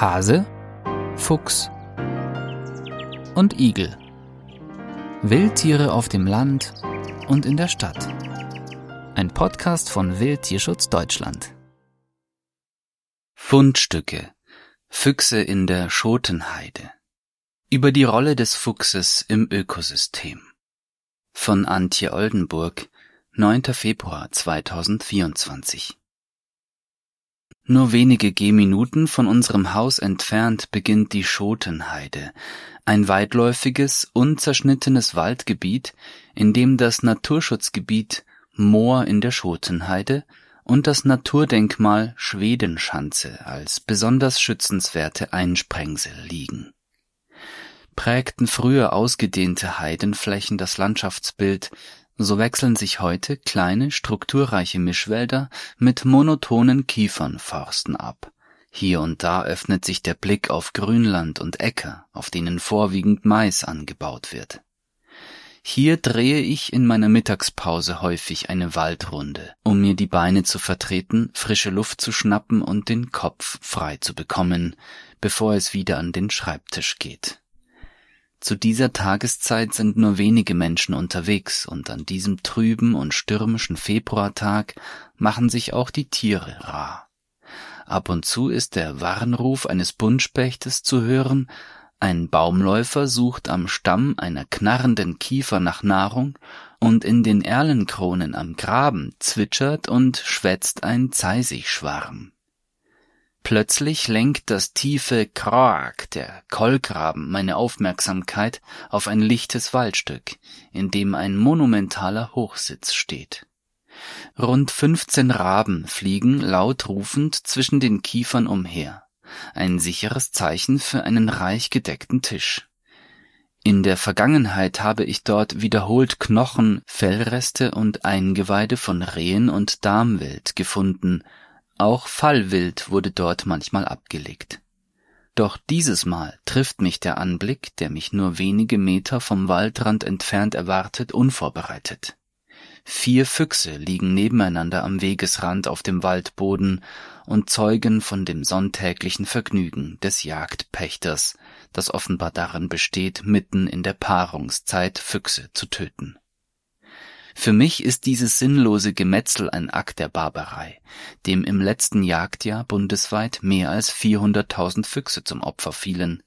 Hase, Fuchs und Igel. Wildtiere auf dem Land und in der Stadt. Ein Podcast von Wildtierschutz Deutschland. Fundstücke. Füchse in der Schotenheide. Über die Rolle des Fuchses im Ökosystem. Von Antje Oldenburg, 9. Februar 2024. Nur wenige Gehminuten von unserem Haus entfernt beginnt die Schotenheide, ein weitläufiges, unzerschnittenes Waldgebiet, in dem das Naturschutzgebiet Moor in der Schotenheide und das Naturdenkmal Schwedenschanze als besonders schützenswerte Einsprengsel liegen. Prägten früher ausgedehnte Heidenflächen das Landschaftsbild, so wechseln sich heute kleine, strukturreiche Mischwälder mit monotonen Kiefernforsten ab. Hier und da öffnet sich der Blick auf Grünland und Äcker, auf denen vorwiegend Mais angebaut wird. Hier drehe ich in meiner Mittagspause häufig eine Waldrunde, um mir die Beine zu vertreten, frische Luft zu schnappen und den Kopf frei zu bekommen, bevor es wieder an den Schreibtisch geht. Zu dieser Tageszeit sind nur wenige Menschen unterwegs und an diesem trüben und stürmischen Februartag machen sich auch die Tiere rar. Ab und zu ist der Warnruf eines Buntspechtes zu hören, ein Baumläufer sucht am Stamm einer knarrenden Kiefer nach Nahrung und in den Erlenkronen am Graben zwitschert und schwätzt ein Zeisigschwarm. Plötzlich lenkt das tiefe Kroak der Kolkraben meine Aufmerksamkeit auf ein lichtes Waldstück, in dem ein monumentaler Hochsitz steht. Rund 15 Raben fliegen laut rufend zwischen den Kiefern umher. Ein sicheres Zeichen für einen reich gedeckten Tisch. In der Vergangenheit habe ich dort wiederholt Knochen, Fellreste und Eingeweide von Rehen und Darmwild gefunden auch Fallwild wurde dort manchmal abgelegt. Doch dieses Mal trifft mich der Anblick, der mich nur wenige Meter vom Waldrand entfernt erwartet, unvorbereitet. Vier Füchse liegen nebeneinander am Wegesrand auf dem Waldboden und zeugen von dem sonntäglichen Vergnügen des Jagdpächters, das offenbar darin besteht, mitten in der Paarungszeit Füchse zu töten. Für mich ist dieses sinnlose Gemetzel ein Akt der Barbarei, dem im letzten Jagdjahr bundesweit mehr als 400.000 Füchse zum Opfer fielen.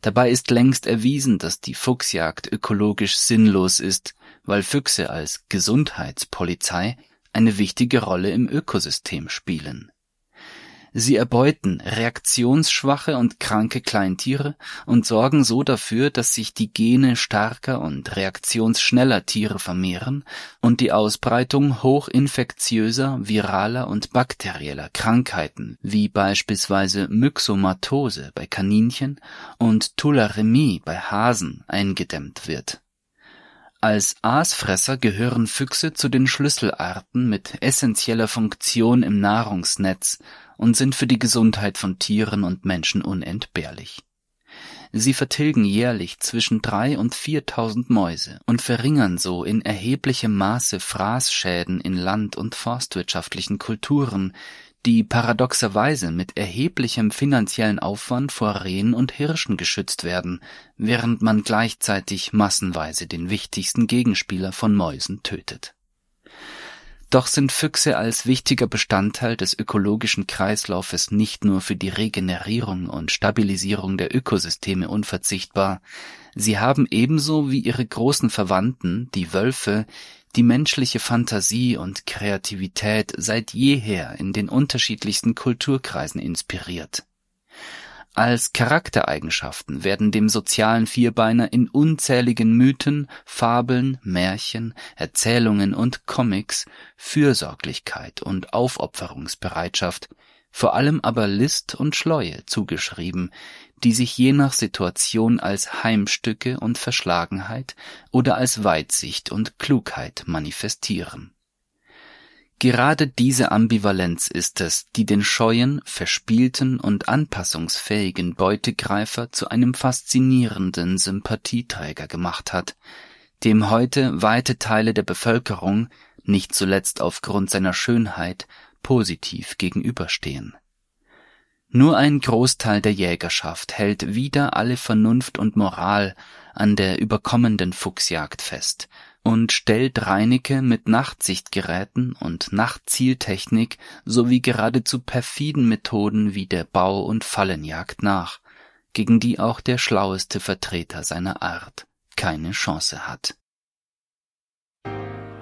Dabei ist längst erwiesen, dass die Fuchsjagd ökologisch sinnlos ist, weil Füchse als Gesundheitspolizei eine wichtige Rolle im Ökosystem spielen Sie erbeuten reaktionsschwache und kranke Kleintiere und sorgen so dafür, dass sich die Gene starker und reaktionsschneller Tiere vermehren und die Ausbreitung hochinfektiöser, viraler und bakterieller Krankheiten wie beispielsweise Myxomatose bei Kaninchen und Tularemie bei Hasen eingedämmt wird. Als Aasfresser gehören Füchse zu den Schlüsselarten mit essentieller Funktion im Nahrungsnetz und sind für die Gesundheit von Tieren und Menschen unentbehrlich. Sie vertilgen jährlich zwischen drei und viertausend Mäuse und verringern so in erheblichem Maße Fraßschäden in land- und forstwirtschaftlichen Kulturen, die paradoxerweise mit erheblichem finanziellen Aufwand vor Rehen und Hirschen geschützt werden, während man gleichzeitig massenweise den wichtigsten Gegenspieler von Mäusen tötet. Doch sind Füchse als wichtiger Bestandteil des ökologischen Kreislaufes nicht nur für die Regenerierung und Stabilisierung der Ökosysteme unverzichtbar, sie haben ebenso wie ihre großen Verwandten, die Wölfe, die menschliche Fantasie und Kreativität seit jeher in den unterschiedlichsten Kulturkreisen inspiriert. Als Charaktereigenschaften werden dem sozialen Vierbeiner in unzähligen Mythen, Fabeln, Märchen, Erzählungen und Comics Fürsorglichkeit und Aufopferungsbereitschaft, vor allem aber List und Schleue zugeschrieben, die sich je nach Situation als Heimstücke und Verschlagenheit oder als Weitsicht und Klugheit manifestieren Gerade diese Ambivalenz ist es, die den scheuen, verspielten und anpassungsfähigen Beutegreifer zu einem faszinierenden Sympathieträger gemacht hat, dem heute weite Teile der Bevölkerung, nicht zuletzt aufgrund seiner Schönheit, positiv gegenüberstehen. Nur ein Großteil der Jägerschaft hält wieder alle Vernunft und Moral an der überkommenden Fuchsjagd fest und stellt Reinecke mit Nachtsichtgeräten und Nachtzieltechnik sowie geradezu perfiden Methoden wie der Bau- und Fallenjagd nach, gegen die auch der schlaueste Vertreter seiner Art keine Chance hat.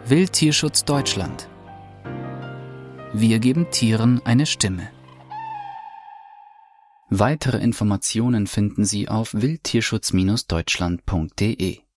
Wildtierschutz Deutschland Wir geben Tieren eine Stimme. Weitere Informationen finden Sie auf wildtierschutz-deutschland.de